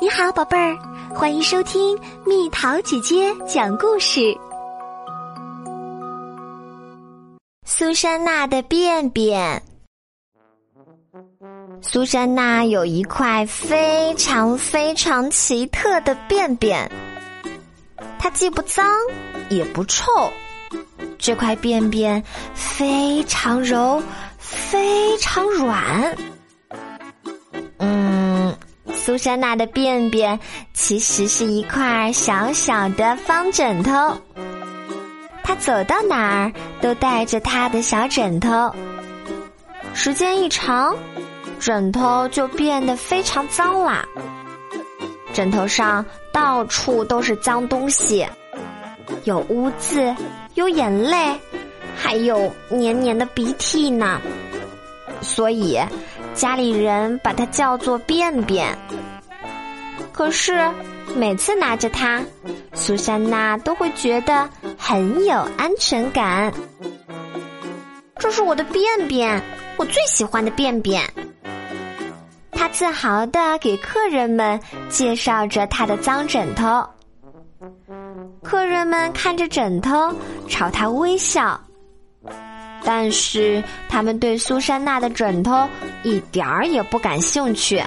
你好，宝贝儿，欢迎收听蜜桃姐姐讲故事。苏珊娜的便便。苏珊娜有一块非常非常奇特的便便，它既不脏也不臭。这块便便非常柔，非常软。苏珊娜的便便其实是一块小小的方枕头。她走到哪儿都带着她的小枕头。时间一长，枕头就变得非常脏啦。枕头上到处都是脏东西，有污渍。有眼泪，还有黏黏的鼻涕呢，所以家里人把它叫做便便。可是每次拿着它，苏珊娜都会觉得很有安全感。这是我的便便，我最喜欢的便便。他自豪的给客人们介绍着他的脏枕头。客人们看着枕头，朝他微笑，但是他们对苏珊娜的枕头一点儿也不感兴趣，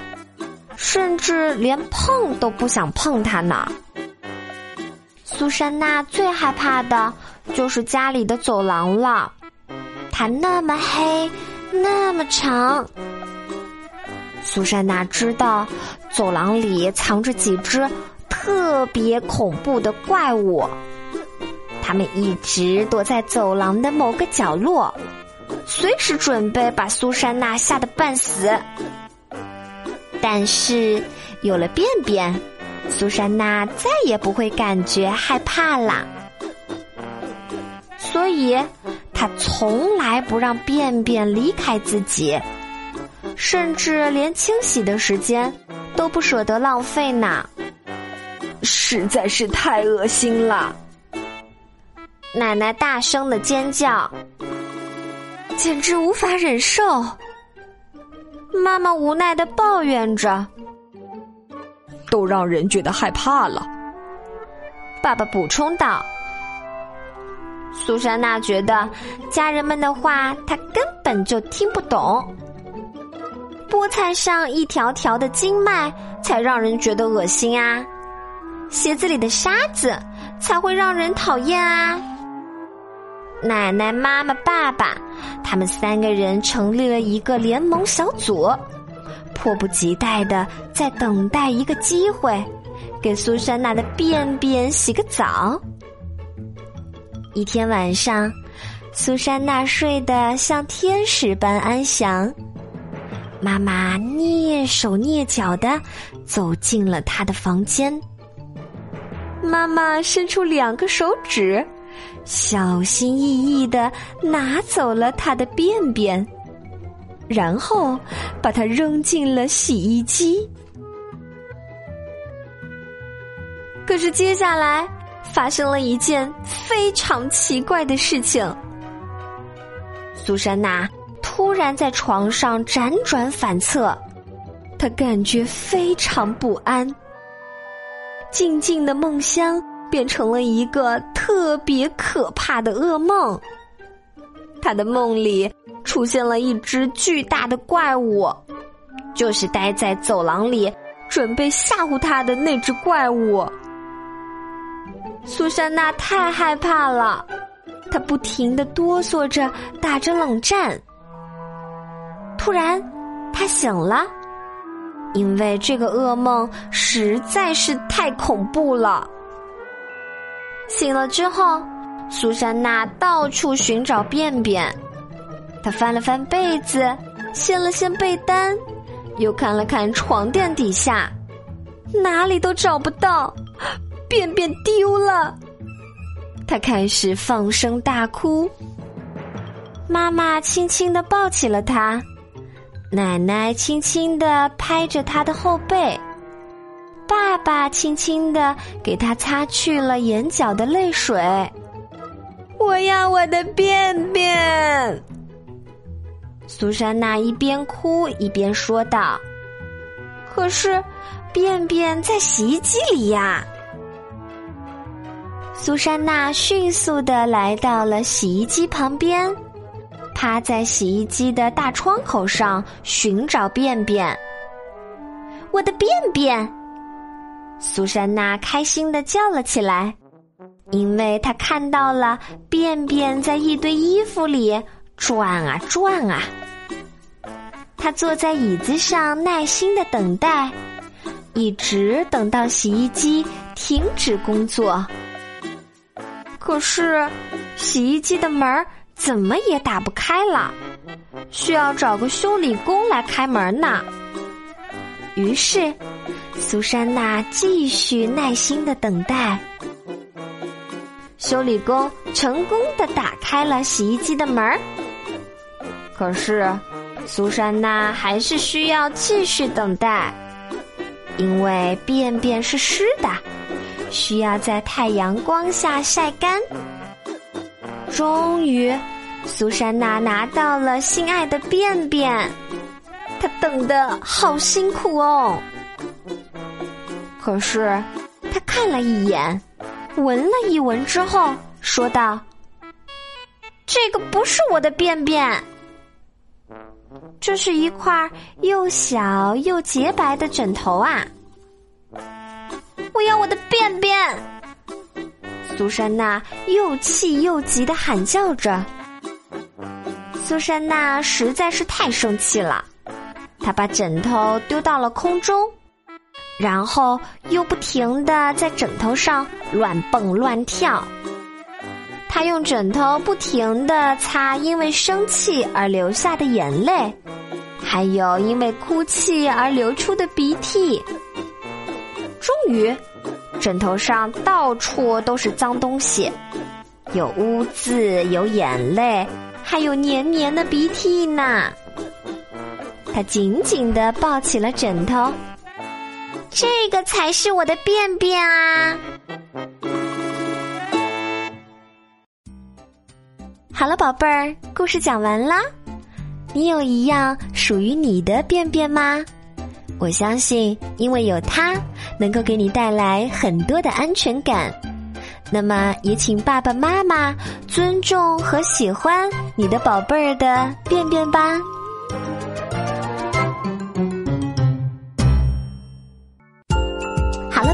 甚至连碰都不想碰它呢。苏珊娜最害怕的就是家里的走廊了，它那么黑，那么长。苏珊娜知道，走廊里藏着几只。特别恐怖的怪物，他们一直躲在走廊的某个角落，随时准备把苏珊娜吓得半死。但是有了便便，苏珊娜再也不会感觉害怕啦。所以，她从来不让便便离开自己，甚至连清洗的时间都不舍得浪费呢。实在是太恶心了！奶奶大声的尖叫，简直无法忍受。妈妈无奈的抱怨着，都让人觉得害怕了。爸爸补充道：“苏珊娜觉得家人们的话，她根本就听不懂。菠菜上一条条的经脉，才让人觉得恶心啊！”鞋子里的沙子才会让人讨厌啊！奶奶、妈妈、爸爸，他们三个人成立了一个联盟小组，迫不及待的在等待一个机会，给苏珊娜的便便洗个澡。一天晚上，苏珊娜睡得像天使般安详，妈妈蹑手蹑脚的走进了她的房间。妈妈伸出两个手指，小心翼翼的拿走了他的便便，然后把它扔进了洗衣机。可是接下来发生了一件非常奇怪的事情：苏珊娜突然在床上辗转反侧，她感觉非常不安。静静的梦乡变成了一个特别可怕的噩梦。他的梦里出现了一只巨大的怪物，就是待在走廊里准备吓唬他的那只怪物。苏珊娜太害怕了，她不停的哆嗦着，打着冷战。突然，她醒了。因为这个噩梦实在是太恐怖了。醒了之后，苏珊娜到处寻找便便，她翻了翻被子，掀了掀被单，又看了看床垫底下，哪里都找不到，便便丢了。她开始放声大哭，妈妈轻轻的抱起了她。奶奶轻轻的拍着他的后背，爸爸轻轻的给他擦去了眼角的泪水。我要我的便便！苏珊娜一边哭一边说道。可是，便便在洗衣机里呀！苏珊娜迅速的来到了洗衣机旁边，趴在洗衣机的大窗口上寻找便便。我的便便！苏珊娜开心的叫了起来，因为她看到了便便在一堆衣服里转啊转啊。她坐在椅子上，耐心的等待，一直等到洗衣机停止工作。可是，洗衣机的门怎么也打不开了，需要找个修理工来开门呢。于是，苏珊娜继续耐心的等待。修理工成功的打开了洗衣机的门儿可是，苏珊娜还是需要继续等待，因为便便是湿的。需要在太阳光下晒干。终于，苏珊娜拿到了心爱的便便。她等的好辛苦哦。可是，他看了一眼，闻了一闻之后，说道：“这个不是我的便便，这是一块又小又洁白的枕头啊。”我要我的便便！苏珊娜又气又急的喊叫着。苏珊娜实在是太生气了，她把枕头丢到了空中，然后又不停的在枕头上乱蹦乱跳。他用枕头不停的擦因为生气而流下的眼泪，还有因为哭泣而流出的鼻涕。终于，枕头上到处都是脏东西，有污渍，有眼泪，还有黏黏的鼻涕呢。他紧紧的抱起了枕头，这个才是我的便便啊！好了，宝贝儿，故事讲完啦。你有一样属于你的便便吗？我相信，因为有它，能够给你带来很多的安全感。那么，也请爸爸妈妈尊重和喜欢你的宝贝儿的便便吧。